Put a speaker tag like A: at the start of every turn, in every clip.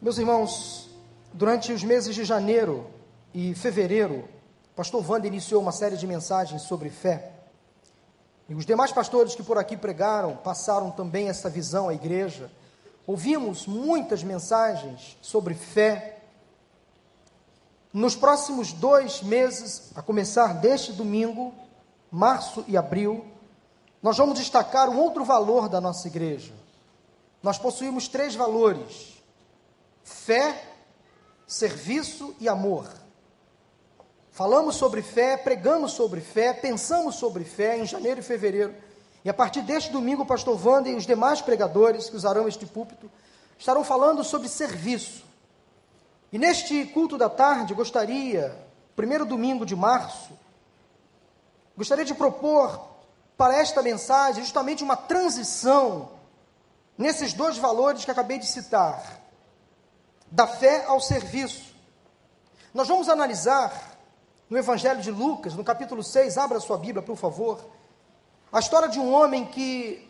A: Meus irmãos, durante os meses de janeiro e fevereiro, pastor Wanda iniciou uma série de mensagens sobre fé. E os demais pastores que por aqui pregaram passaram também essa visão à igreja. Ouvimos muitas mensagens sobre fé. Nos próximos dois meses, a começar deste domingo, março e abril, nós vamos destacar um outro valor da nossa igreja. Nós possuímos três valores fé, serviço e amor. Falamos sobre fé, pregamos sobre fé, pensamos sobre fé em janeiro e fevereiro. E a partir deste domingo, o pastor Wanda e os demais pregadores que usarão este púlpito estarão falando sobre serviço. E neste culto da tarde, gostaria, primeiro domingo de março, gostaria de propor para esta mensagem justamente uma transição nesses dois valores que acabei de citar da fé ao serviço. Nós vamos analisar no Evangelho de Lucas, no capítulo 6, abra sua Bíblia, por favor, a história de um homem que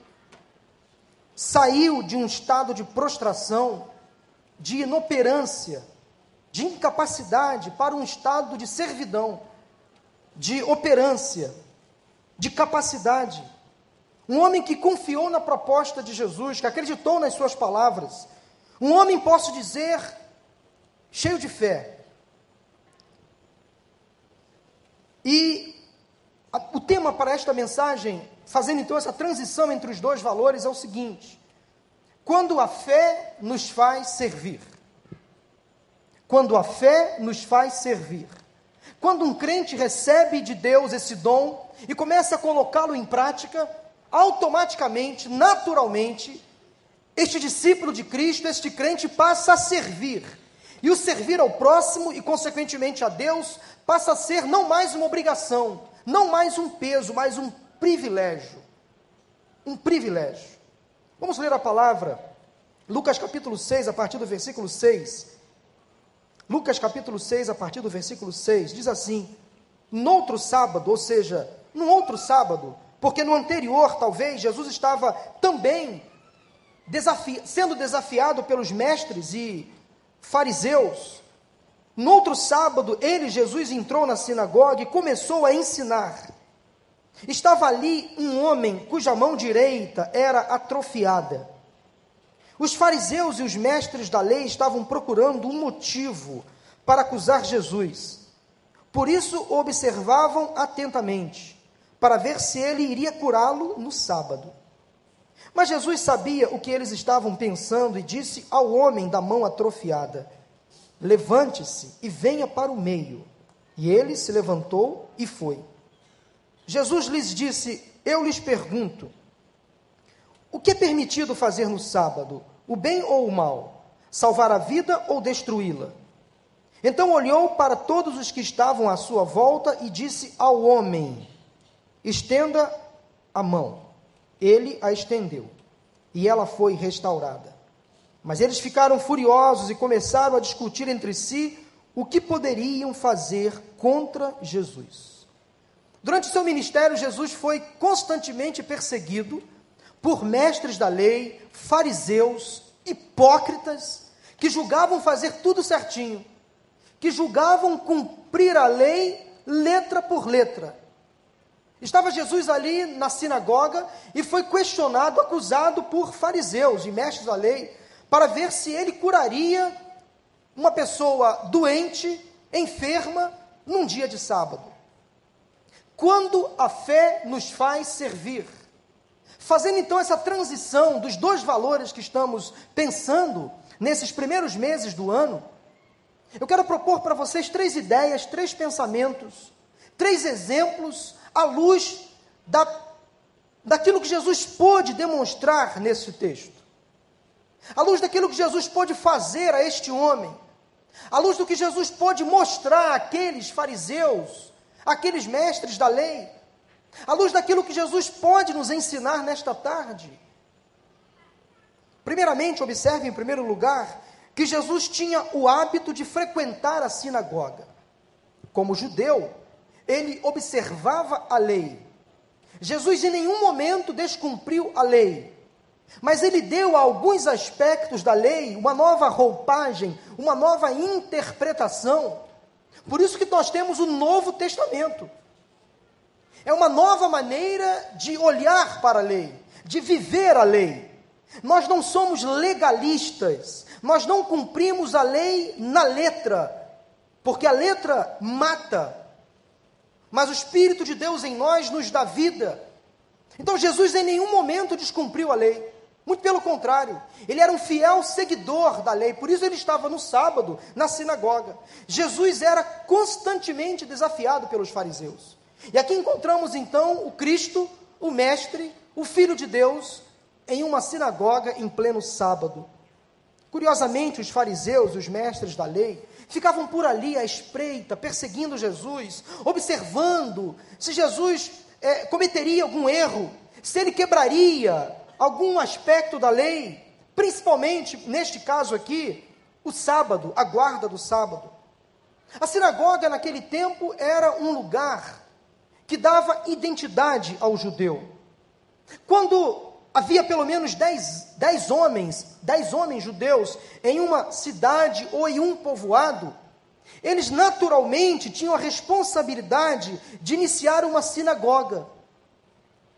A: saiu de um estado de prostração, de inoperância, de incapacidade para um estado de servidão, de operância, de capacidade. Um homem que confiou na proposta de Jesus, que acreditou nas suas palavras, um homem, posso dizer, cheio de fé. E a, o tema para esta mensagem, fazendo então essa transição entre os dois valores, é o seguinte: quando a fé nos faz servir. Quando a fé nos faz servir. Quando um crente recebe de Deus esse dom e começa a colocá-lo em prática, automaticamente, naturalmente, este discípulo de Cristo, este crente, passa a servir. E o servir ao próximo e, consequentemente, a Deus, passa a ser não mais uma obrigação, não mais um peso, mas um privilégio. Um privilégio. Vamos ler a palavra, Lucas capítulo 6, a partir do versículo 6. Lucas capítulo 6, a partir do versículo 6, diz assim: Noutro sábado, ou seja, num outro sábado, porque no anterior, talvez, Jesus estava também desafi sendo desafiado pelos mestres e fariseus. No outro sábado, ele, Jesus, entrou na sinagoga e começou a ensinar. Estava ali um homem cuja mão direita era atrofiada. Os fariseus e os mestres da lei estavam procurando um motivo para acusar Jesus. Por isso observavam atentamente, para ver se ele iria curá-lo no sábado. Mas Jesus sabia o que eles estavam pensando e disse ao homem da mão atrofiada: Levante-se e venha para o meio. E ele se levantou e foi. Jesus lhes disse: Eu lhes pergunto: O que é permitido fazer no sábado, o bem ou o mal? Salvar a vida ou destruí-la? Então olhou para todos os que estavam à sua volta e disse ao homem: Estenda a mão. Ele a estendeu e ela foi restaurada. Mas eles ficaram furiosos e começaram a discutir entre si o que poderiam fazer contra Jesus. Durante seu ministério, Jesus foi constantemente perseguido por mestres da lei, fariseus, hipócritas, que julgavam fazer tudo certinho, que julgavam cumprir a lei letra por letra, Estava Jesus ali na sinagoga e foi questionado, acusado por fariseus e mestres da lei, para ver se ele curaria uma pessoa doente, enferma, num dia de sábado. Quando a fé nos faz servir, fazendo então essa transição dos dois valores que estamos pensando nesses primeiros meses do ano, eu quero propor para vocês três ideias, três pensamentos, três exemplos à luz da, daquilo que Jesus pôde demonstrar nesse texto, à luz daquilo que Jesus pôde fazer a este homem, à luz do que Jesus pôde mostrar àqueles fariseus, àqueles mestres da lei, à luz daquilo que Jesus pode nos ensinar nesta tarde. Primeiramente, observe em primeiro lugar que Jesus tinha o hábito de frequentar a sinagoga. Como judeu, ele observava a lei. Jesus em nenhum momento descumpriu a lei. Mas ele deu a alguns aspectos da lei uma nova roupagem, uma nova interpretação. Por isso que nós temos o Novo Testamento. É uma nova maneira de olhar para a lei, de viver a lei. Nós não somos legalistas, nós não cumprimos a lei na letra, porque a letra mata, mas o Espírito de Deus em nós nos dá vida. Então Jesus em nenhum momento descumpriu a lei. Muito pelo contrário, ele era um fiel seguidor da lei, por isso ele estava no sábado na sinagoga. Jesus era constantemente desafiado pelos fariseus. E aqui encontramos então o Cristo, o Mestre, o Filho de Deus, em uma sinagoga em pleno sábado. Curiosamente, os fariseus, os mestres da lei, ficavam por ali à espreita, perseguindo Jesus, observando se Jesus é, cometeria algum erro, se ele quebraria algum aspecto da lei, principalmente, neste caso aqui, o sábado, a guarda do sábado. A sinagoga naquele tempo era um lugar que dava identidade ao judeu. Quando havia pelo menos dez, dez homens, dez homens judeus em uma cidade ou em um povoado, eles naturalmente tinham a responsabilidade de iniciar uma sinagoga.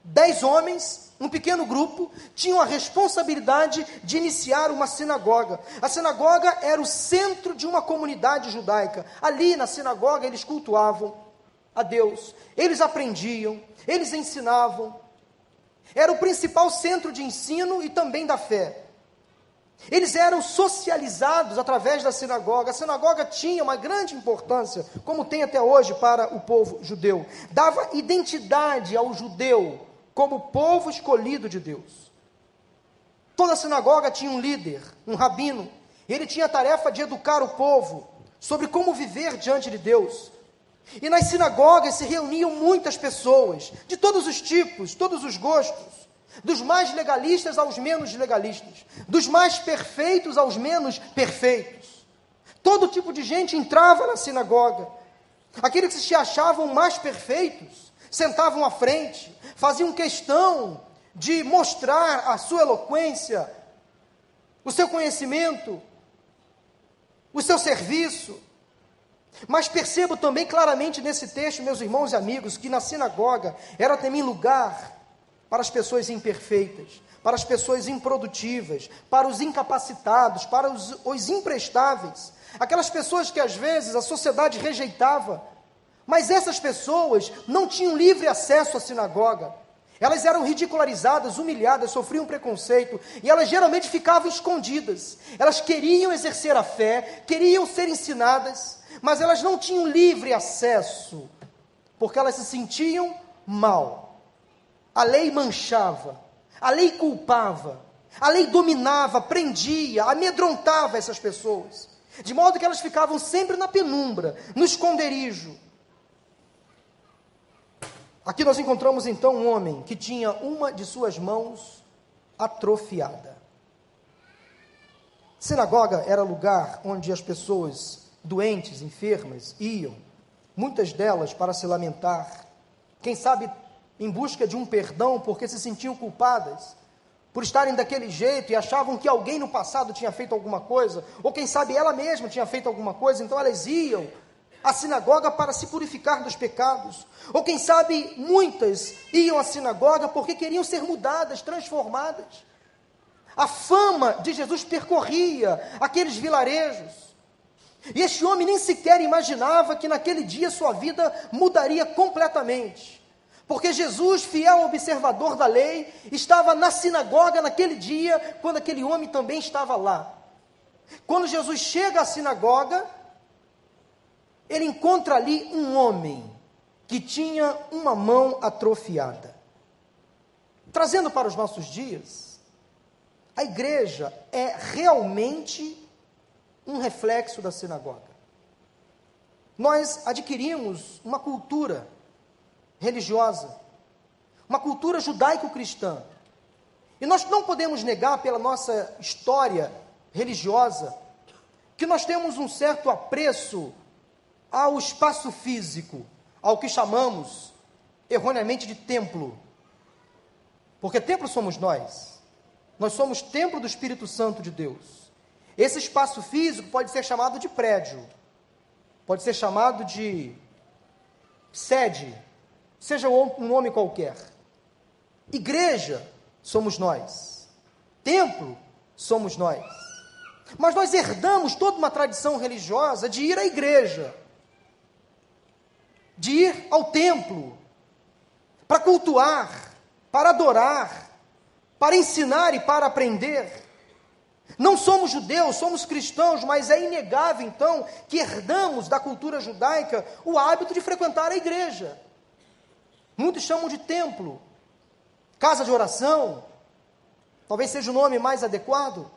A: Dez homens, um pequeno grupo, tinham a responsabilidade de iniciar uma sinagoga. A sinagoga era o centro de uma comunidade judaica. Ali na sinagoga eles cultuavam a Deus, eles aprendiam, eles ensinavam, era o principal centro de ensino e também da fé. Eles eram socializados através da sinagoga. A sinagoga tinha uma grande importância, como tem até hoje para o povo judeu. Dava identidade ao judeu como povo escolhido de Deus. Toda sinagoga tinha um líder, um rabino. Ele tinha a tarefa de educar o povo sobre como viver diante de Deus. E nas sinagogas se reuniam muitas pessoas, de todos os tipos, todos os gostos, dos mais legalistas aos menos legalistas, dos mais perfeitos aos menos perfeitos. Todo tipo de gente entrava na sinagoga. Aqueles que se achavam mais perfeitos sentavam à frente, faziam questão de mostrar a sua eloquência, o seu conhecimento, o seu serviço. Mas percebo também claramente nesse texto, meus irmãos e amigos, que na sinagoga era também lugar para as pessoas imperfeitas, para as pessoas improdutivas, para os incapacitados, para os, os imprestáveis, aquelas pessoas que às vezes a sociedade rejeitava, mas essas pessoas não tinham livre acesso à sinagoga. Elas eram ridicularizadas, humilhadas, sofriam preconceito e elas geralmente ficavam escondidas. Elas queriam exercer a fé, queriam ser ensinadas, mas elas não tinham livre acesso, porque elas se sentiam mal. A lei manchava, a lei culpava, a lei dominava, prendia, amedrontava essas pessoas, de modo que elas ficavam sempre na penumbra, no esconderijo. Aqui nós encontramos então um homem que tinha uma de suas mãos atrofiada. Sinagoga era lugar onde as pessoas doentes, enfermas, iam, muitas delas para se lamentar, quem sabe em busca de um perdão porque se sentiam culpadas por estarem daquele jeito e achavam que alguém no passado tinha feito alguma coisa, ou quem sabe ela mesma tinha feito alguma coisa, então elas iam à sinagoga para se purificar dos pecados, ou quem sabe muitas iam à sinagoga porque queriam ser mudadas, transformadas. A fama de Jesus percorria aqueles vilarejos. E este homem nem sequer imaginava que naquele dia sua vida mudaria completamente. Porque Jesus, fiel observador da lei, estava na sinagoga naquele dia, quando aquele homem também estava lá. Quando Jesus chega à sinagoga, ele encontra ali um homem que tinha uma mão atrofiada. Trazendo para os nossos dias, a igreja é realmente um reflexo da sinagoga. Nós adquirimos uma cultura religiosa, uma cultura judaico-cristã. E nós não podemos negar, pela nossa história religiosa, que nós temos um certo apreço ao espaço físico, ao que chamamos erroneamente de templo. Porque templo somos nós. nós somos templo do Espírito Santo de Deus. Esse espaço físico pode ser chamado de prédio, pode ser chamado de sede, seja um nome qualquer. Igreja somos nós, templo somos nós. Mas nós herdamos toda uma tradição religiosa de ir à igreja, de ir ao templo, para cultuar, para adorar, para ensinar e para aprender. Não somos judeus, somos cristãos, mas é inegável então que herdamos da cultura judaica o hábito de frequentar a igreja. Muitos chamam de templo, casa de oração, talvez seja o nome mais adequado.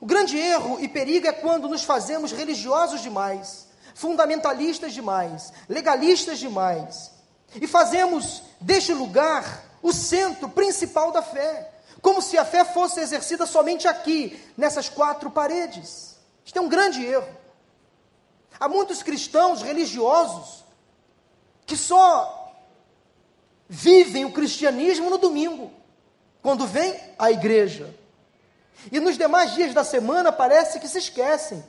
A: O grande erro e perigo é quando nos fazemos religiosos demais, fundamentalistas demais, legalistas demais, e fazemos deste lugar o centro principal da fé, como se a fé fosse exercida somente aqui, nessas quatro paredes. Isto é um grande erro. Há muitos cristãos religiosos que só vivem o cristianismo no domingo, quando vem à igreja. E nos demais dias da semana parece que se esquecem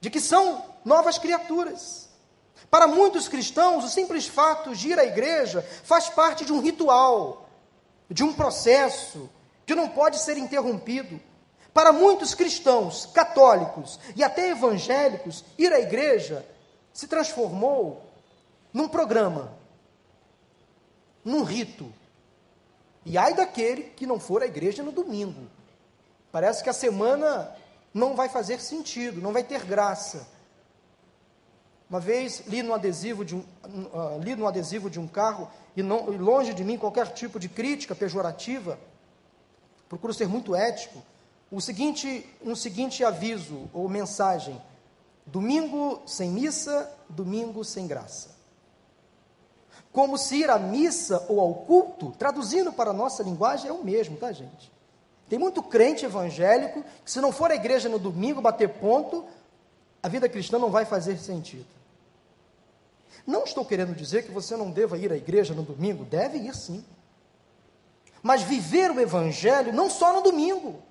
A: de que são novas criaturas. Para muitos cristãos, o simples fato de ir à igreja faz parte de um ritual, de um processo que não pode ser interrompido. Para muitos cristãos, católicos e até evangélicos, ir à igreja se transformou num programa, num rito. E ai daquele que não for à igreja no domingo. Parece que a semana não vai fazer sentido, não vai ter graça. Uma vez li no adesivo de um, uh, li no adesivo de um carro, e, não, e longe de mim qualquer tipo de crítica pejorativa, procuro ser muito ético, o seguinte, um seguinte aviso ou mensagem: domingo sem missa, domingo sem graça. Como se ir à missa ou ao culto, traduzindo para a nossa linguagem, é o mesmo, tá, gente? Tem muito crente evangélico que, se não for à igreja no domingo bater ponto, a vida cristã não vai fazer sentido. Não estou querendo dizer que você não deva ir à igreja no domingo, deve ir sim. Mas viver o evangelho não só no domingo.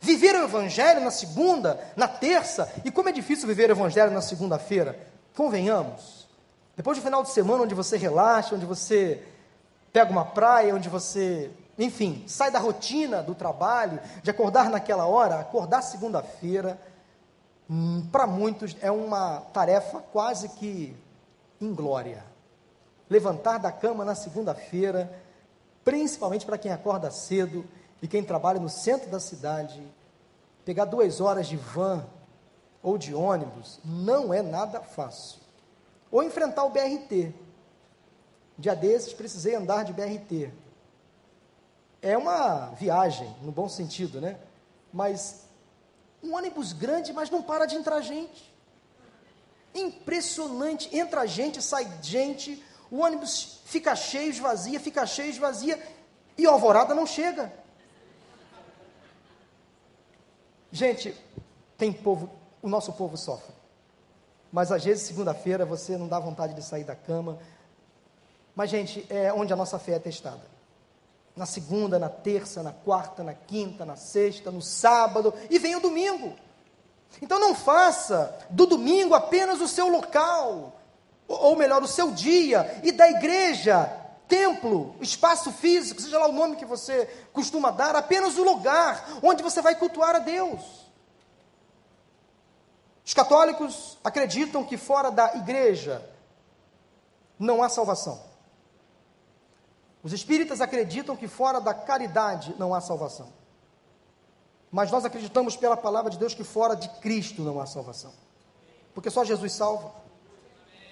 A: Viver o evangelho na segunda, na terça, e como é difícil viver o evangelho na segunda-feira, convenhamos. Depois do final de semana onde você relaxa, onde você pega uma praia, onde você enfim, sai da rotina do trabalho, de acordar naquela hora, acordar segunda-feira, para muitos é uma tarefa quase que inglória. Levantar da cama na segunda-feira, principalmente para quem acorda cedo e quem trabalha no centro da cidade, pegar duas horas de van ou de ônibus, não é nada fácil. Ou enfrentar o BRT. Dia desses precisei andar de BRT é uma viagem, no bom sentido, né? Mas um ônibus grande, mas não para de entrar gente. Impressionante, entra gente, sai gente, o ônibus fica cheio, esvazia, fica cheio, esvazia, e a alvorada não chega. Gente, tem povo, o nosso povo sofre. Mas às vezes, segunda-feira, você não dá vontade de sair da cama. Mas, gente, é onde a nossa fé é testada na segunda, na terça, na quarta, na quinta, na sexta, no sábado e vem o domingo. Então não faça do domingo apenas o seu local, ou melhor, o seu dia, e da igreja, templo, espaço físico, seja lá o nome que você costuma dar, apenas o lugar onde você vai cultuar a Deus. Os católicos acreditam que fora da igreja não há salvação. Os espíritas acreditam que fora da caridade não há salvação. Mas nós acreditamos pela palavra de Deus que fora de Cristo não há salvação. Porque só Jesus salva.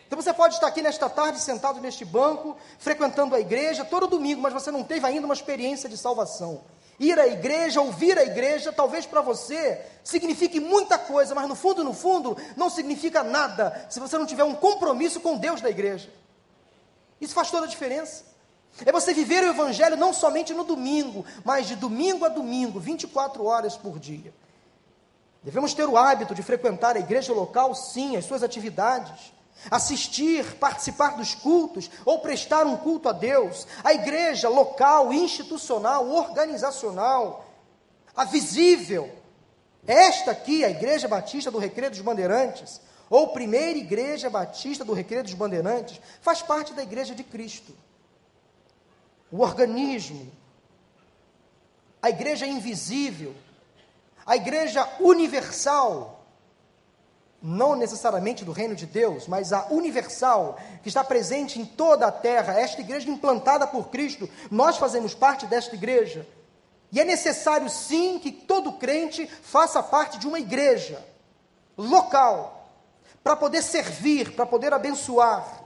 A: Então você pode estar aqui nesta tarde, sentado neste banco, frequentando a igreja todo domingo, mas você não teve ainda uma experiência de salvação. Ir à igreja, ouvir a igreja, talvez para você signifique muita coisa, mas no fundo, no fundo, não significa nada se você não tiver um compromisso com Deus da igreja. Isso faz toda a diferença. É você viver o Evangelho não somente no domingo, mas de domingo a domingo, 24 horas por dia. Devemos ter o hábito de frequentar a igreja local, sim, as suas atividades, assistir, participar dos cultos ou prestar um culto a Deus, a igreja local, institucional, organizacional, a visível. Esta aqui, a Igreja Batista do Recreio dos Bandeirantes, ou Primeira Igreja Batista do Recreio dos Bandeirantes, faz parte da Igreja de Cristo. O organismo, a igreja invisível, a igreja universal, não necessariamente do reino de Deus, mas a universal, que está presente em toda a terra, esta igreja implantada por Cristo, nós fazemos parte desta igreja. E é necessário sim que todo crente faça parte de uma igreja local, para poder servir, para poder abençoar.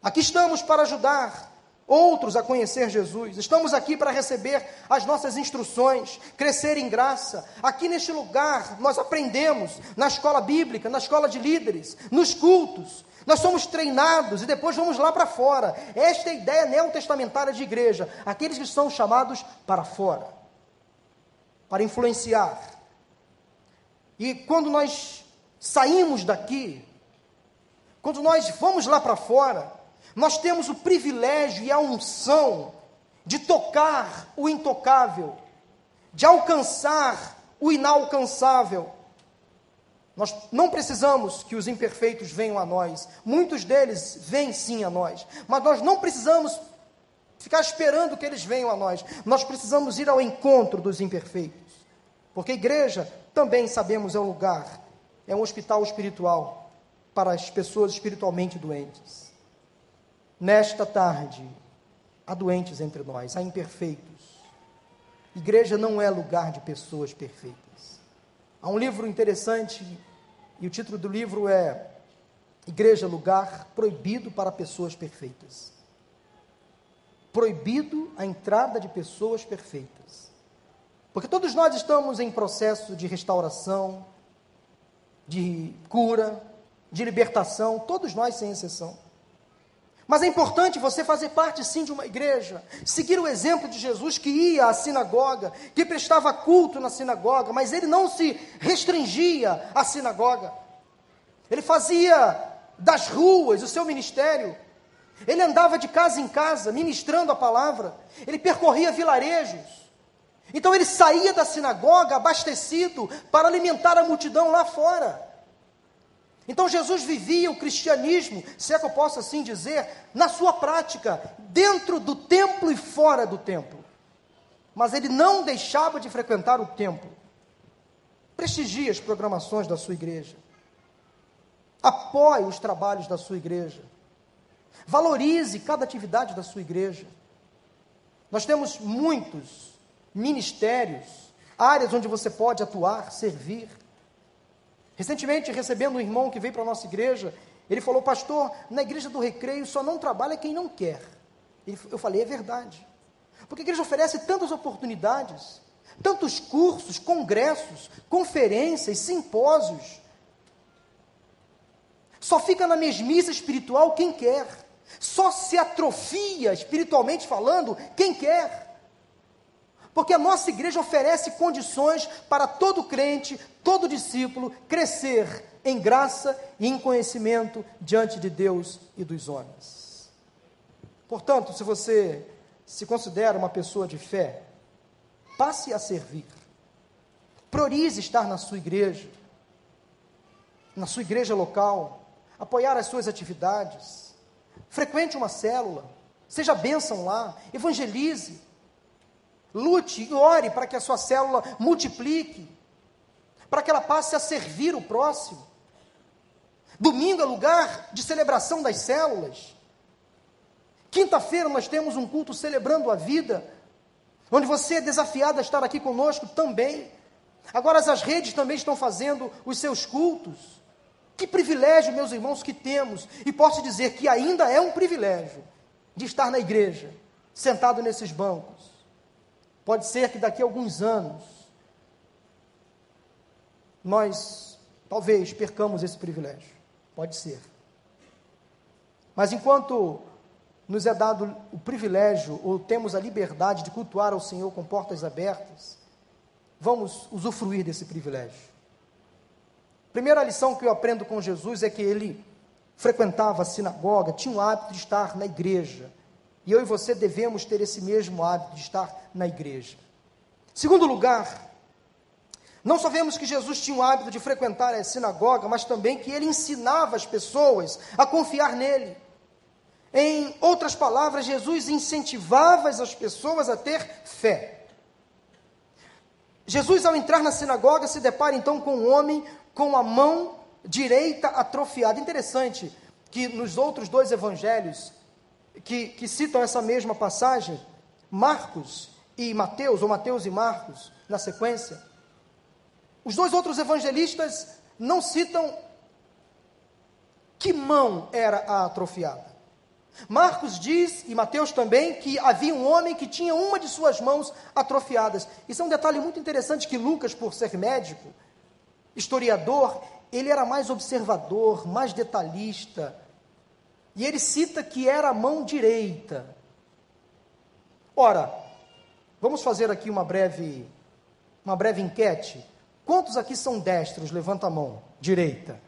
A: Aqui estamos para ajudar, outros a conhecer Jesus. Estamos aqui para receber as nossas instruções, crescer em graça. Aqui neste lugar nós aprendemos na escola bíblica, na escola de líderes, nos cultos. Nós somos treinados e depois vamos lá para fora. Esta é a ideia neotestamentária de igreja. Aqueles que são chamados para fora, para influenciar. E quando nós saímos daqui, quando nós vamos lá para fora, nós temos o privilégio e a unção de tocar o intocável, de alcançar o inalcançável. Nós não precisamos que os imperfeitos venham a nós, muitos deles vêm sim a nós, mas nós não precisamos ficar esperando que eles venham a nós, nós precisamos ir ao encontro dos imperfeitos, porque a igreja também sabemos é um lugar, é um hospital espiritual para as pessoas espiritualmente doentes. Nesta tarde, há doentes entre nós, há imperfeitos. Igreja não é lugar de pessoas perfeitas. Há um livro interessante, e o título do livro é Igreja, lugar proibido para pessoas perfeitas. Proibido a entrada de pessoas perfeitas. Porque todos nós estamos em processo de restauração, de cura, de libertação, todos nós sem exceção. Mas é importante você fazer parte sim de uma igreja, seguir o exemplo de Jesus que ia à sinagoga, que prestava culto na sinagoga, mas ele não se restringia à sinagoga. Ele fazia das ruas o seu ministério. Ele andava de casa em casa ministrando a palavra. Ele percorria vilarejos. Então ele saía da sinagoga abastecido para alimentar a multidão lá fora. Então Jesus vivia o cristianismo, se é que eu posso assim dizer, na sua prática, dentro do templo e fora do templo. Mas ele não deixava de frequentar o templo. Prestigie as programações da sua igreja. Apoie os trabalhos da sua igreja. Valorize cada atividade da sua igreja. Nós temos muitos ministérios, áreas onde você pode atuar, servir. Recentemente, recebendo um irmão que veio para a nossa igreja, ele falou, pastor, na igreja do recreio só não trabalha quem não quer. Eu falei, é verdade. Porque a igreja oferece tantas oportunidades, tantos cursos, congressos, conferências, simpósios. Só fica na mesmice espiritual quem quer. Só se atrofia espiritualmente falando quem quer. Porque a nossa igreja oferece condições para todo crente, todo discípulo crescer em graça e em conhecimento diante de Deus e dos homens. Portanto, se você se considera uma pessoa de fé, passe a servir. Priorize estar na sua igreja, na sua igreja local, apoiar as suas atividades. Frequente uma célula, seja bênção lá, evangelize Lute e ore para que a sua célula multiplique, para que ela passe a servir o próximo. Domingo é lugar de celebração das células. Quinta-feira nós temos um culto celebrando a vida, onde você é desafiado a estar aqui conosco também. Agora as redes também estão fazendo os seus cultos. Que privilégio, meus irmãos, que temos. E posso dizer que ainda é um privilégio de estar na igreja, sentado nesses bancos Pode ser que daqui a alguns anos nós talvez percamos esse privilégio. Pode ser. Mas enquanto nos é dado o privilégio ou temos a liberdade de cultuar ao Senhor com portas abertas, vamos usufruir desse privilégio. Primeira lição que eu aprendo com Jesus é que ele frequentava a sinagoga, tinha o hábito de estar na igreja. E eu e você devemos ter esse mesmo hábito de estar na igreja. Segundo lugar, não só vemos que Jesus tinha o hábito de frequentar a sinagoga, mas também que ele ensinava as pessoas a confiar nele. Em outras palavras, Jesus incentivava as pessoas a ter fé. Jesus, ao entrar na sinagoga, se depara então com um homem com a mão direita atrofiada. Interessante que nos outros dois evangelhos que, que citam essa mesma passagem, Marcos e Mateus, ou Mateus e Marcos, na sequência, os dois outros evangelistas não citam que mão era a atrofiada. Marcos diz, e Mateus também, que havia um homem que tinha uma de suas mãos atrofiadas. Isso é um detalhe muito interessante que Lucas, por ser médico, historiador, ele era mais observador, mais detalhista. E ele cita que era a mão direita. Ora, vamos fazer aqui uma breve uma breve enquete. Quantos aqui são destros? Levanta a mão. Direita.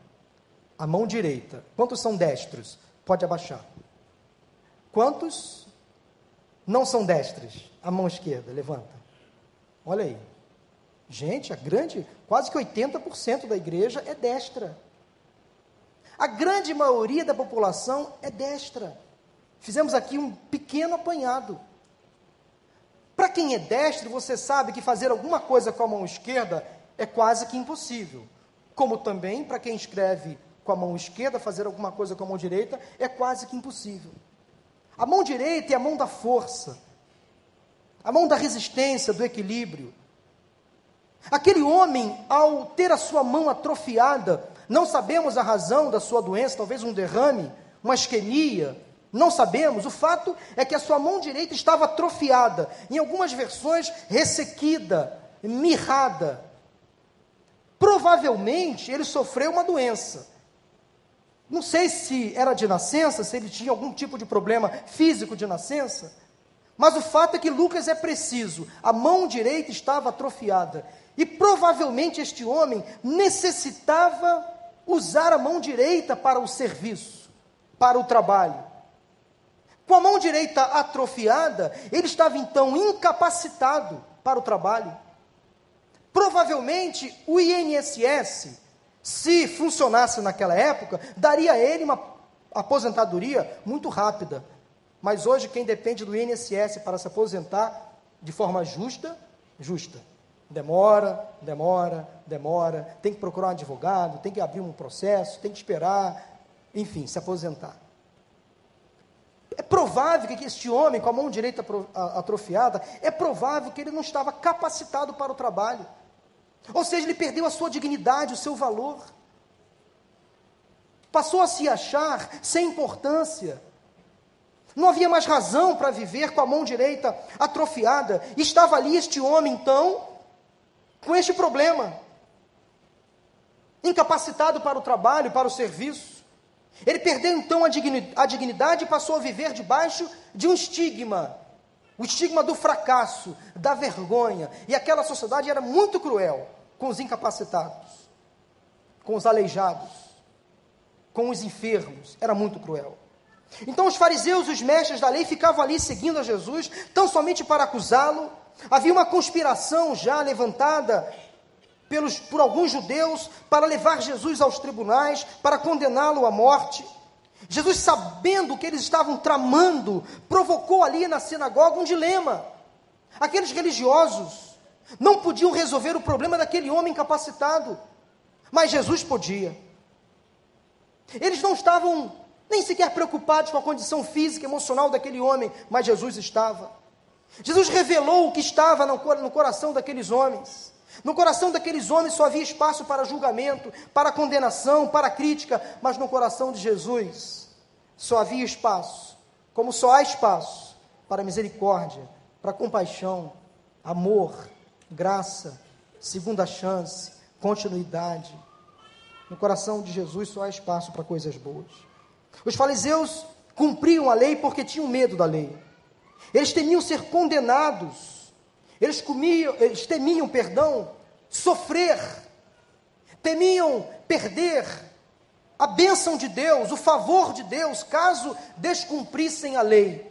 A: A mão direita. Quantos são destros? Pode abaixar. Quantos não são destros? A mão esquerda, levanta. Olha aí. Gente, a grande, quase que 80% da igreja é destra. A grande maioria da população é destra. Fizemos aqui um pequeno apanhado. Para quem é destro, você sabe que fazer alguma coisa com a mão esquerda é quase que impossível. Como também, para quem escreve com a mão esquerda, fazer alguma coisa com a mão direita é quase que impossível. A mão direita é a mão da força, a mão da resistência, do equilíbrio. Aquele homem, ao ter a sua mão atrofiada, não sabemos a razão da sua doença, talvez um derrame, uma isquemia, não sabemos. O fato é que a sua mão direita estava atrofiada, em algumas versões ressequida, mirrada. Provavelmente ele sofreu uma doença. Não sei se era de nascença, se ele tinha algum tipo de problema físico de nascença, mas o fato é que Lucas é preciso. A mão direita estava atrofiada. E provavelmente este homem necessitava usar a mão direita para o serviço, para o trabalho. Com a mão direita atrofiada, ele estava então incapacitado para o trabalho. Provavelmente o INSS se funcionasse naquela época, daria a ele uma aposentadoria muito rápida. Mas hoje, quem depende do INSS para se aposentar de forma justa, justa. Demora, demora, demora, tem que procurar um advogado, tem que abrir um processo, tem que esperar, enfim, se aposentar. É provável que este homem, com a mão direita atrofiada, é provável que ele não estava capacitado para o trabalho. Ou seja, ele perdeu a sua dignidade, o seu valor. Passou a se achar sem importância. Não havia mais razão para viver com a mão direita atrofiada. Estava ali este homem, então, com este problema. Incapacitado para o trabalho, para o serviço. Ele perdeu então a dignidade e passou a viver debaixo de um estigma o estigma do fracasso, da vergonha. E aquela sociedade era muito cruel com os incapacitados, com os aleijados, com os enfermos. Era muito cruel. Então os fariseus e os mestres da lei ficavam ali seguindo a Jesus, tão somente para acusá-lo. Havia uma conspiração já levantada pelos, por alguns judeus para levar Jesus aos tribunais, para condená-lo à morte. Jesus, sabendo que eles estavam tramando, provocou ali na sinagoga um dilema. Aqueles religiosos não podiam resolver o problema daquele homem incapacitado, mas Jesus podia. Eles não estavam nem sequer preocupados com a condição física e emocional daquele homem, mas Jesus estava. Jesus revelou o que estava no coração daqueles homens. No coração daqueles homens só havia espaço para julgamento, para condenação, para crítica, mas no coração de Jesus só havia espaço, como só há espaço, para misericórdia, para compaixão, amor, graça, segunda chance, continuidade. No coração de Jesus só há espaço para coisas boas. Os fariseus cumpriam a lei porque tinham medo da lei. Eles temiam ser condenados eles comiam, eles temiam, perdão, sofrer, temiam perder a bênção de Deus, o favor de Deus, caso descumprissem a lei.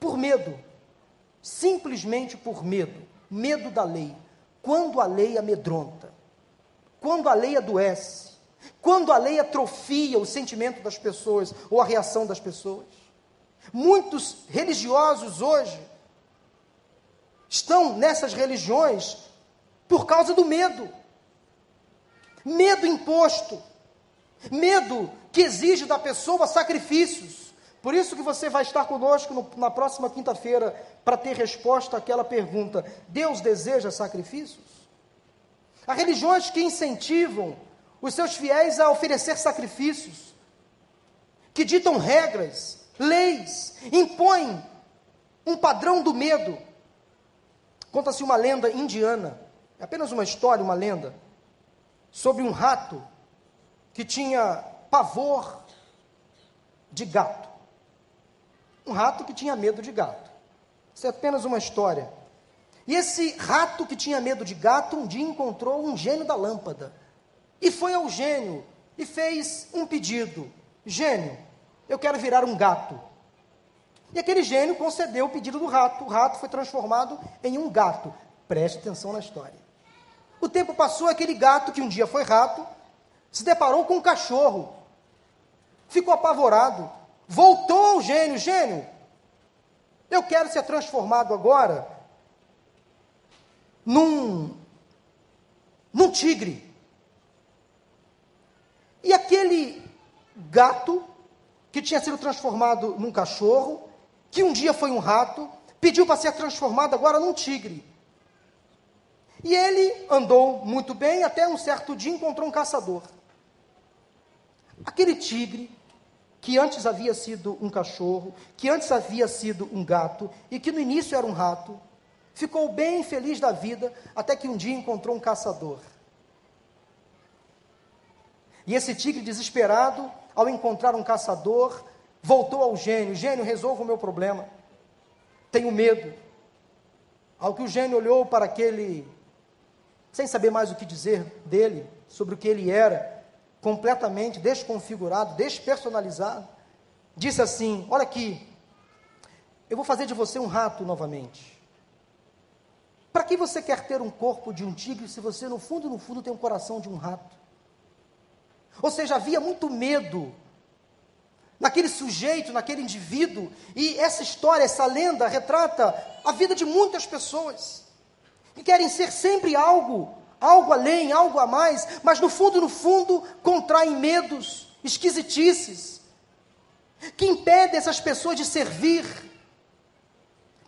A: Por medo, simplesmente por medo, medo da lei. Quando a lei amedronta, quando a lei adoece, quando a lei atrofia o sentimento das pessoas ou a reação das pessoas. Muitos religiosos hoje estão nessas religiões por causa do medo. Medo imposto. Medo que exige da pessoa sacrifícios. Por isso que você vai estar conosco no, na próxima quinta-feira para ter resposta àquela pergunta: Deus deseja sacrifícios? Há religiões que incentivam os seus fiéis a oferecer sacrifícios, que ditam regras, leis, impõem um padrão do medo. Conta-se uma lenda indiana, é apenas uma história, uma lenda, sobre um rato que tinha pavor de gato. Um rato que tinha medo de gato. Isso é apenas uma história. E esse rato que tinha medo de gato, um dia encontrou um gênio da lâmpada. E foi ao gênio e fez um pedido: Gênio, eu quero virar um gato. E aquele gênio concedeu o pedido do rato. O rato foi transformado em um gato. Preste atenção na história. O tempo passou, aquele gato, que um dia foi rato, se deparou com um cachorro. Ficou apavorado. Voltou ao gênio: Gênio, eu quero ser transformado agora num, num tigre. E aquele gato, que tinha sido transformado num cachorro, que um dia foi um rato, pediu para ser transformado agora num tigre. E ele andou muito bem, até um certo dia encontrou um caçador. Aquele tigre, que antes havia sido um cachorro, que antes havia sido um gato, e que no início era um rato, ficou bem feliz da vida, até que um dia encontrou um caçador. E esse tigre desesperado, ao encontrar um caçador, voltou ao gênio: Gênio, resolva o meu problema. Tenho medo. Ao que o gênio olhou para aquele, sem saber mais o que dizer dele, sobre o que ele era, completamente desconfigurado, despersonalizado, disse assim: Olha aqui, eu vou fazer de você um rato novamente. Para que você quer ter um corpo de um tigre se você, no fundo, no fundo, tem um coração de um rato? Ou seja, havia muito medo naquele sujeito, naquele indivíduo, e essa história, essa lenda retrata a vida de muitas pessoas que querem ser sempre algo, algo além, algo a mais, mas no fundo, no fundo, contraem medos, esquisitices, que impedem essas pessoas de servir,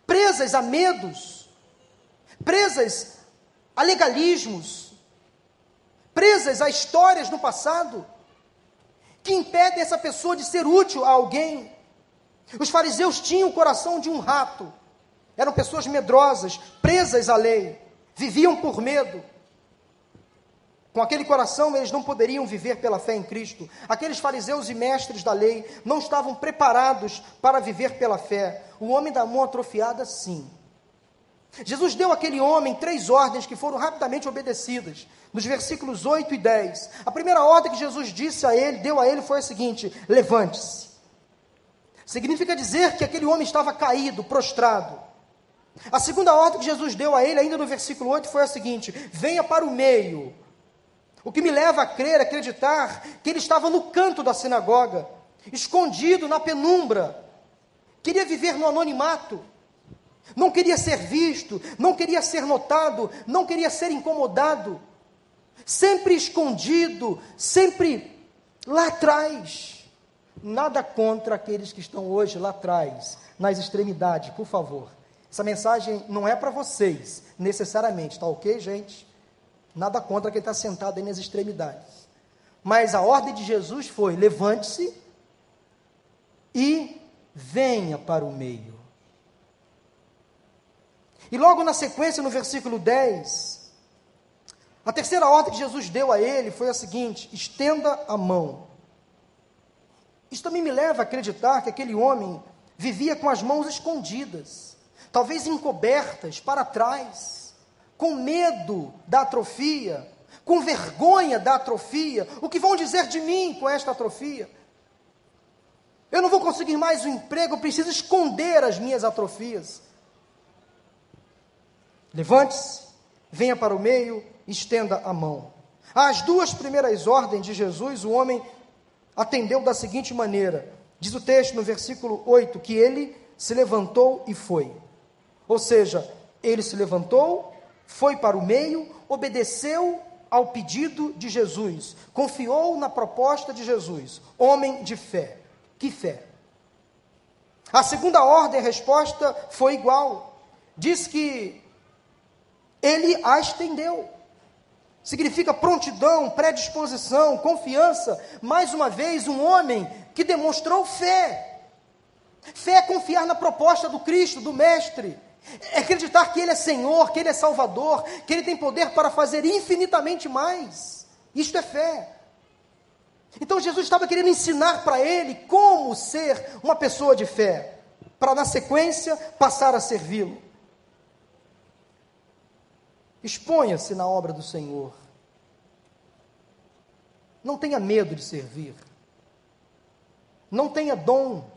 A: presas a medos presas a legalismos, presas a histórias no passado, que impedem essa pessoa de ser útil a alguém. Os fariseus tinham o coração de um rato, eram pessoas medrosas, presas à lei, viviam por medo. Com aquele coração, eles não poderiam viver pela fé em Cristo. Aqueles fariseus e mestres da lei não estavam preparados para viver pela fé. O homem da mão atrofiada, sim. Jesus deu àquele homem três ordens que foram rapidamente obedecidas, nos versículos 8 e 10. A primeira ordem que Jesus disse a ele, deu a ele, foi a seguinte: levante-se. Significa dizer que aquele homem estava caído, prostrado. A segunda ordem que Jesus deu a ele, ainda no versículo 8, foi a seguinte: venha para o meio. O que me leva a crer, acreditar, que ele estava no canto da sinagoga, escondido na penumbra, queria viver no anonimato não queria ser visto, não queria ser notado, não queria ser incomodado, sempre escondido, sempre lá atrás. Nada contra aqueles que estão hoje lá atrás, nas extremidades, por favor. Essa mensagem não é para vocês, necessariamente, tá ok, gente? Nada contra quem está sentado aí nas extremidades. Mas a ordem de Jesus foi: levante-se e venha para o meio. E logo na sequência, no versículo 10, a terceira ordem que Jesus deu a ele foi a seguinte: estenda a mão. Isso também me leva a acreditar que aquele homem vivia com as mãos escondidas, talvez encobertas para trás, com medo da atrofia, com vergonha da atrofia. O que vão dizer de mim com esta atrofia? Eu não vou conseguir mais um emprego, eu preciso esconder as minhas atrofias. Levante-se, venha para o meio, estenda a mão. As duas primeiras ordens de Jesus, o homem atendeu da seguinte maneira: diz o texto no versículo 8 que ele se levantou e foi. Ou seja, ele se levantou, foi para o meio, obedeceu ao pedido de Jesus, confiou na proposta de Jesus, homem de fé. Que fé? A segunda ordem, a resposta foi igual. Diz que ele a estendeu. Significa prontidão, predisposição, confiança. Mais uma vez, um homem que demonstrou fé. Fé é confiar na proposta do Cristo, do Mestre. É acreditar que Ele é Senhor, que Ele é Salvador, que Ele tem poder para fazer infinitamente mais. Isto é fé. Então Jesus estava querendo ensinar para ele como ser uma pessoa de fé, para na sequência passar a servi-lo. Exponha-se na obra do Senhor. Não tenha medo de servir. Não tenha dom.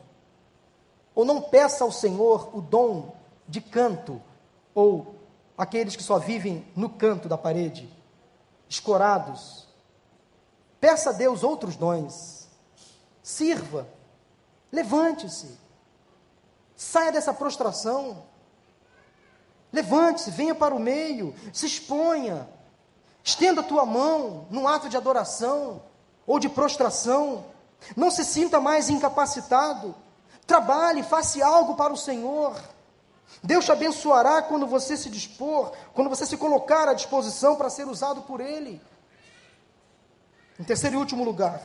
A: Ou não peça ao Senhor o dom de canto, ou aqueles que só vivem no canto da parede, escorados. Peça a Deus outros dons. Sirva. Levante-se. Saia dessa prostração. Levante-se, venha para o meio, se exponha. Estenda a tua mão num ato de adoração ou de prostração. Não se sinta mais incapacitado. Trabalhe, faça algo para o Senhor. Deus te abençoará quando você se dispor, quando você se colocar à disposição para ser usado por Ele. Em terceiro e último lugar,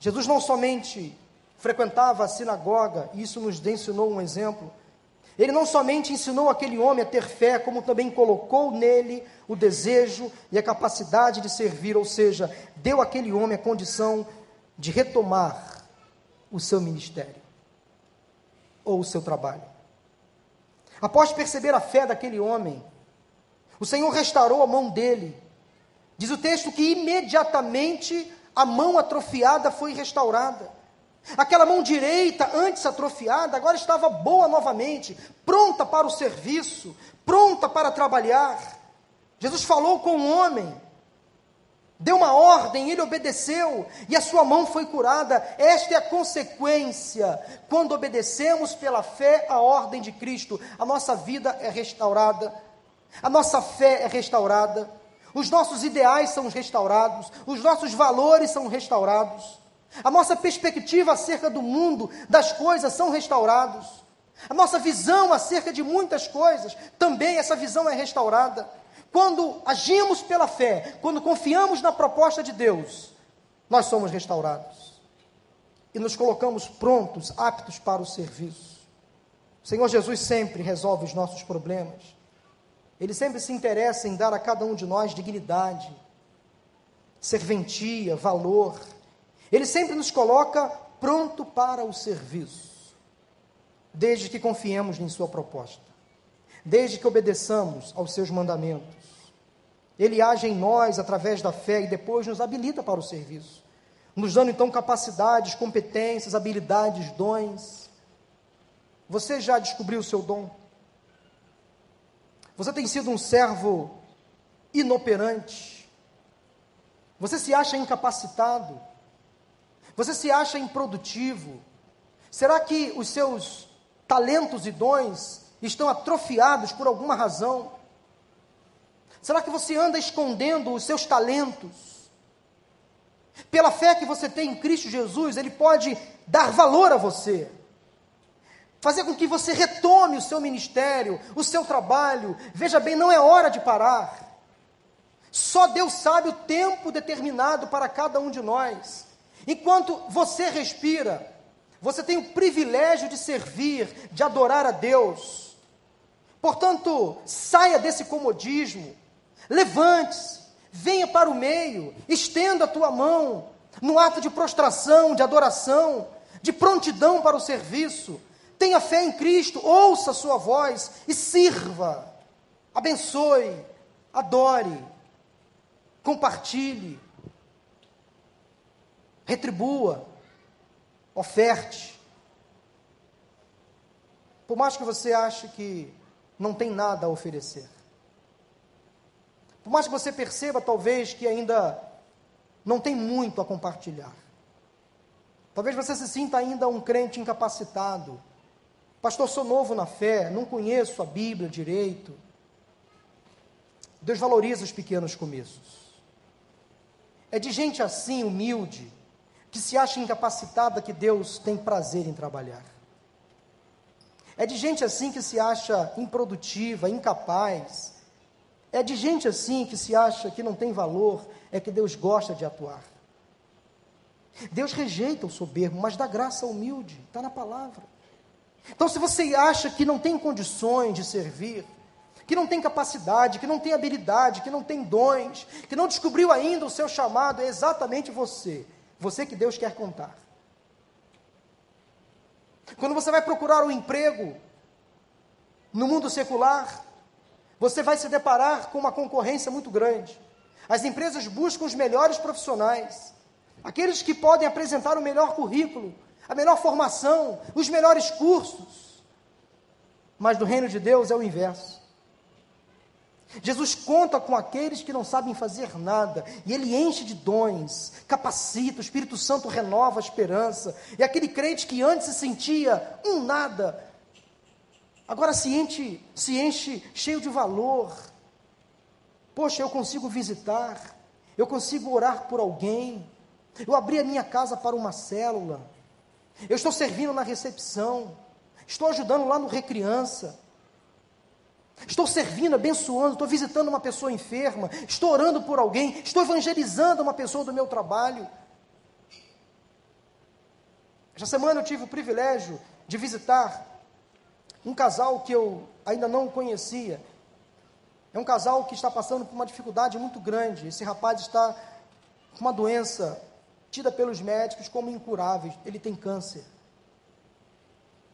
A: Jesus não somente frequentava a sinagoga, e isso nos ensinou um exemplo, ele não somente ensinou aquele homem a ter fé, como também colocou nele o desejo e a capacidade de servir, ou seja, deu àquele homem a condição de retomar o seu ministério ou o seu trabalho. Após perceber a fé daquele homem, o Senhor restaurou a mão dele. Diz o texto que imediatamente a mão atrofiada foi restaurada. Aquela mão direita, antes atrofiada, agora estava boa novamente, pronta para o serviço, pronta para trabalhar. Jesus falou com o homem, deu uma ordem, ele obedeceu e a sua mão foi curada. Esta é a consequência quando obedecemos pela fé a ordem de Cristo. A nossa vida é restaurada, a nossa fé é restaurada, os nossos ideais são restaurados, os nossos valores são restaurados. A nossa perspectiva acerca do mundo, das coisas, são restaurados. A nossa visão acerca de muitas coisas, também essa visão é restaurada. Quando agimos pela fé, quando confiamos na proposta de Deus, nós somos restaurados. E nos colocamos prontos, aptos para o serviço. O Senhor Jesus sempre resolve os nossos problemas. Ele sempre se interessa em dar a cada um de nós dignidade, serventia, valor. Ele sempre nos coloca pronto para o serviço, desde que confiemos em Sua proposta, desde que obedeçamos aos Seus mandamentos. Ele age em nós através da fé e depois nos habilita para o serviço, nos dando então capacidades, competências, habilidades, dons. Você já descobriu o seu dom? Você tem sido um servo inoperante? Você se acha incapacitado? Você se acha improdutivo? Será que os seus talentos e dons estão atrofiados por alguma razão? Será que você anda escondendo os seus talentos? Pela fé que você tem em Cristo Jesus, Ele pode dar valor a você, fazer com que você retome o seu ministério, o seu trabalho. Veja bem, não é hora de parar. Só Deus sabe o tempo determinado para cada um de nós. Enquanto você respira, você tem o privilégio de servir, de adorar a Deus. Portanto, saia desse comodismo, levante-se, venha para o meio, estenda a tua mão, no ato de prostração, de adoração, de prontidão para o serviço. Tenha fé em Cristo, ouça a sua voz e sirva, abençoe, adore. compartilhe, retribua, oferte. Por mais que você ache que não tem nada a oferecer. Por mais que você perceba, talvez, que ainda não tem muito a compartilhar. Talvez você se sinta ainda um crente incapacitado. Pastor, sou novo na fé, não conheço a Bíblia direito. Deus valoriza os pequenos começos. É de gente assim, humilde, que se acha incapacitada que Deus tem prazer em trabalhar. É de gente assim que se acha improdutiva, incapaz. É de gente assim que se acha que não tem valor, é que Deus gosta de atuar. Deus rejeita o soberbo, mas dá graça ao humilde, está na palavra. Então, se você acha que não tem condições de servir, que não tem capacidade, que não tem habilidade, que não tem dons, que não descobriu ainda o seu chamado, é exatamente você. Você que Deus quer contar. Quando você vai procurar um emprego no mundo secular, você vai se deparar com uma concorrência muito grande. As empresas buscam os melhores profissionais, aqueles que podem apresentar o melhor currículo, a melhor formação, os melhores cursos. Mas no reino de Deus é o inverso. Jesus conta com aqueles que não sabem fazer nada, e ele enche de dons, capacita, o Espírito Santo renova a esperança. E aquele crente que antes se sentia um nada, agora se enche, se enche cheio de valor. Poxa, eu consigo visitar, eu consigo orar por alguém, eu abri a minha casa para uma célula, eu estou servindo na recepção, estou ajudando lá no Recriança. Estou servindo, abençoando, estou visitando uma pessoa enferma, estou orando por alguém, estou evangelizando uma pessoa do meu trabalho. Esta semana eu tive o privilégio de visitar um casal que eu ainda não conhecia. É um casal que está passando por uma dificuldade muito grande. Esse rapaz está com uma doença tida pelos médicos como incurável. Ele tem câncer.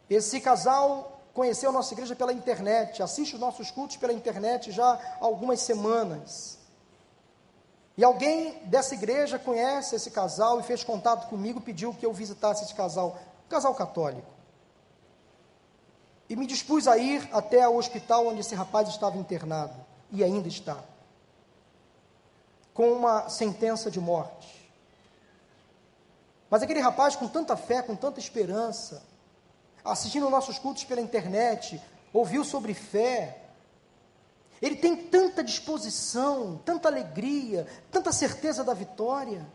A: Esse casal conheceu a nossa igreja pela internet, assiste os nossos cultos pela internet já há algumas semanas. E alguém dessa igreja conhece esse casal e fez contato comigo, pediu que eu visitasse esse casal, um casal católico. E me dispus a ir até o hospital onde esse rapaz estava internado, e ainda está, com uma sentença de morte. Mas aquele rapaz, com tanta fé, com tanta esperança, assistindo nossos cultos pela internet, ouviu sobre fé. Ele tem tanta disposição, tanta alegria, tanta certeza da vitória.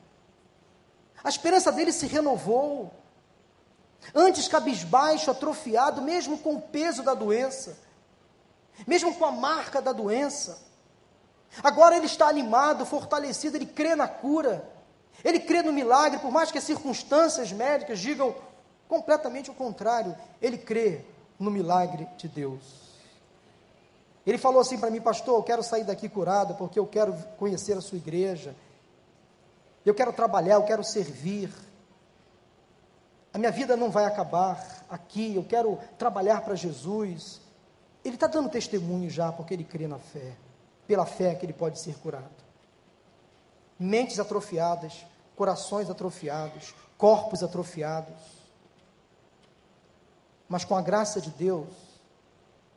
A: A esperança dele se renovou. Antes cabisbaixo, atrofiado, mesmo com o peso da doença, mesmo com a marca da doença. Agora ele está animado, fortalecido, ele crê na cura, ele crê no milagre, por mais que as circunstâncias médicas digam completamente o contrário. Ele crê no milagre de Deus. Ele falou assim para mim, pastor, eu quero sair daqui curado porque eu quero conhecer a sua igreja. Eu quero trabalhar, eu quero servir. A minha vida não vai acabar aqui, eu quero trabalhar para Jesus. Ele está dando testemunho já, porque ele crê na fé, pela fé que ele pode ser curado. Mentes atrofiadas, corações atrofiados, corpos atrofiados mas com a graça de Deus,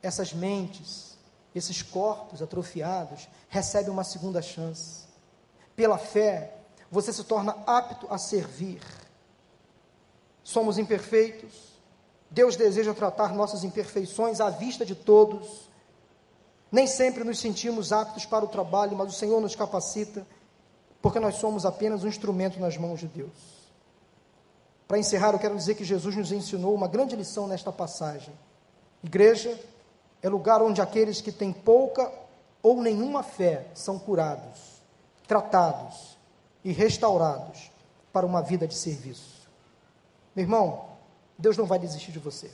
A: essas mentes, esses corpos atrofiados recebem uma segunda chance. Pela fé, você se torna apto a servir. Somos imperfeitos. Deus deseja tratar nossas imperfeições à vista de todos. Nem sempre nos sentimos aptos para o trabalho, mas o Senhor nos capacita, porque nós somos apenas um instrumento nas mãos de Deus. Para encerrar, eu quero dizer que Jesus nos ensinou uma grande lição nesta passagem. Igreja é lugar onde aqueles que têm pouca ou nenhuma fé são curados, tratados e restaurados para uma vida de serviço. Meu irmão, Deus não vai desistir de você.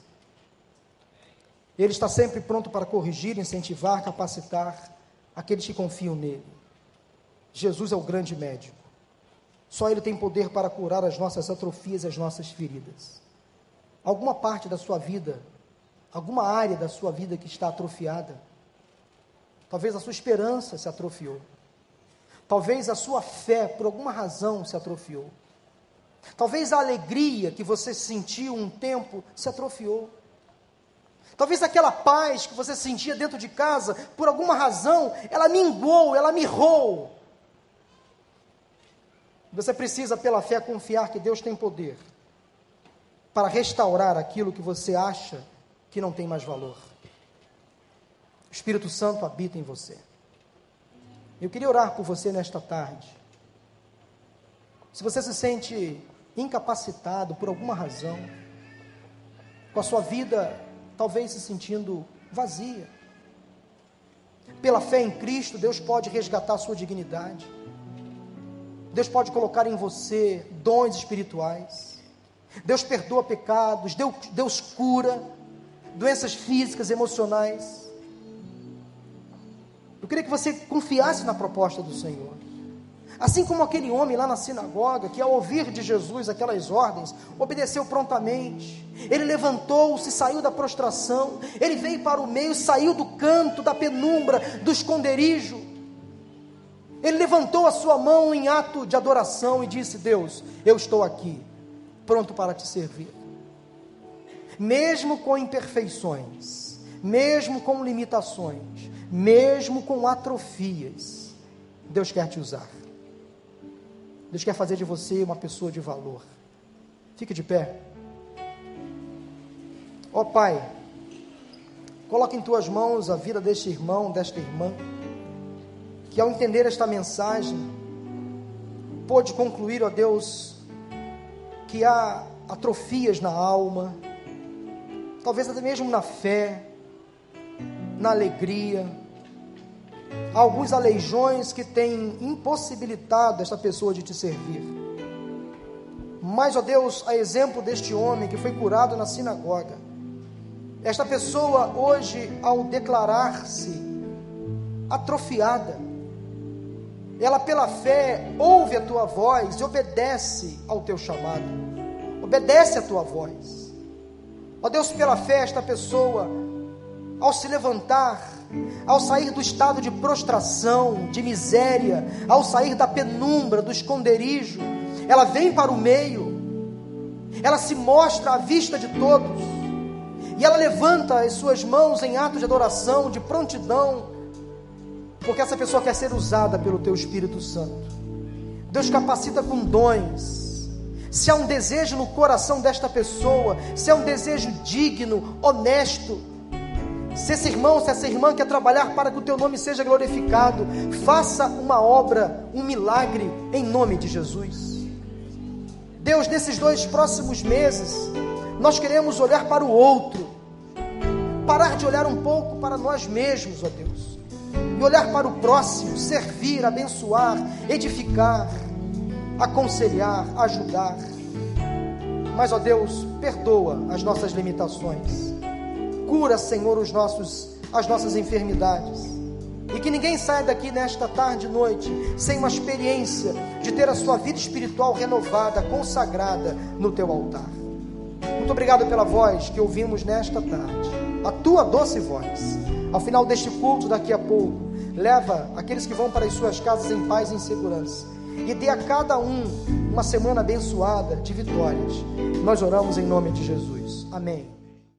A: Ele está sempre pronto para corrigir, incentivar, capacitar aqueles que confiam nele. Jesus é o grande médico. Só Ele tem poder para curar as nossas atrofias as nossas feridas. Alguma parte da sua vida, alguma área da sua vida que está atrofiada, talvez a sua esperança se atrofiou. Talvez a sua fé, por alguma razão, se atrofiou. Talvez a alegria que você sentiu um tempo se atrofiou. Talvez aquela paz que você sentia dentro de casa, por alguma razão, ela minguou, ela mirrou. Você precisa, pela fé, confiar que Deus tem poder para restaurar aquilo que você acha que não tem mais valor. O Espírito Santo habita em você. Eu queria orar por você nesta tarde. Se você se sente incapacitado por alguma razão, com a sua vida talvez se sentindo vazia, pela fé em Cristo, Deus pode resgatar a sua dignidade. Deus pode colocar em você dons espirituais. Deus perdoa pecados, Deus, Deus cura doenças físicas, emocionais. Eu queria que você confiasse na proposta do Senhor. Assim como aquele homem lá na sinagoga, que ao ouvir de Jesus aquelas ordens, obedeceu prontamente. Ele levantou-se, saiu da prostração, ele veio para o meio, saiu do canto, da penumbra, do esconderijo. Ele levantou a sua mão em ato de adoração e disse: Deus, eu estou aqui, pronto para te servir. Mesmo com imperfeições, mesmo com limitações, mesmo com atrofias, Deus quer te usar. Deus quer fazer de você uma pessoa de valor. Fique de pé. Ó oh, Pai, coloque em tuas mãos a vida deste irmão, desta irmã, que ao entender esta mensagem, pôde concluir, ó Deus, que há atrofias na alma, talvez até mesmo na fé, na alegria, Há alguns aleijões que têm impossibilitado esta pessoa de te servir. Mas, ó Deus, a exemplo deste homem que foi curado na sinagoga, esta pessoa hoje, ao declarar-se atrofiada, ela pela fé ouve a tua voz e obedece ao teu chamado, obedece a tua voz. Ó Deus, pela fé, esta pessoa, ao se levantar, ao sair do estado de prostração, de miséria, ao sair da penumbra, do esconderijo, ela vem para o meio, ela se mostra à vista de todos, e ela levanta as suas mãos em ato de adoração, de prontidão, porque essa pessoa quer ser usada pelo Teu Espírito Santo. Deus capacita com dons. Se há um desejo no coração desta pessoa, se há um desejo digno, honesto, se esse irmão, se essa irmã quer trabalhar para que o teu nome seja glorificado, faça uma obra, um milagre em nome de Jesus. Deus, nesses dois próximos meses, nós queremos olhar para o outro, parar de olhar um pouco para nós mesmos, ó Deus, e olhar para o próximo, servir, abençoar, edificar, aconselhar, ajudar. Mas, ó Deus, perdoa as nossas limitações Cura, Senhor, os nossos, as nossas enfermidades. E que ninguém saia daqui nesta tarde e noite sem uma experiência de ter a sua vida espiritual renovada, consagrada no teu altar. Muito obrigado pela voz que ouvimos nesta tarde, a tua doce voz. Ao final deste culto, daqui a pouco, leva aqueles que vão para as suas casas em paz e em segurança e dê a cada um uma semana abençoada de vitórias. Nós oramos em nome de Jesus. Amém.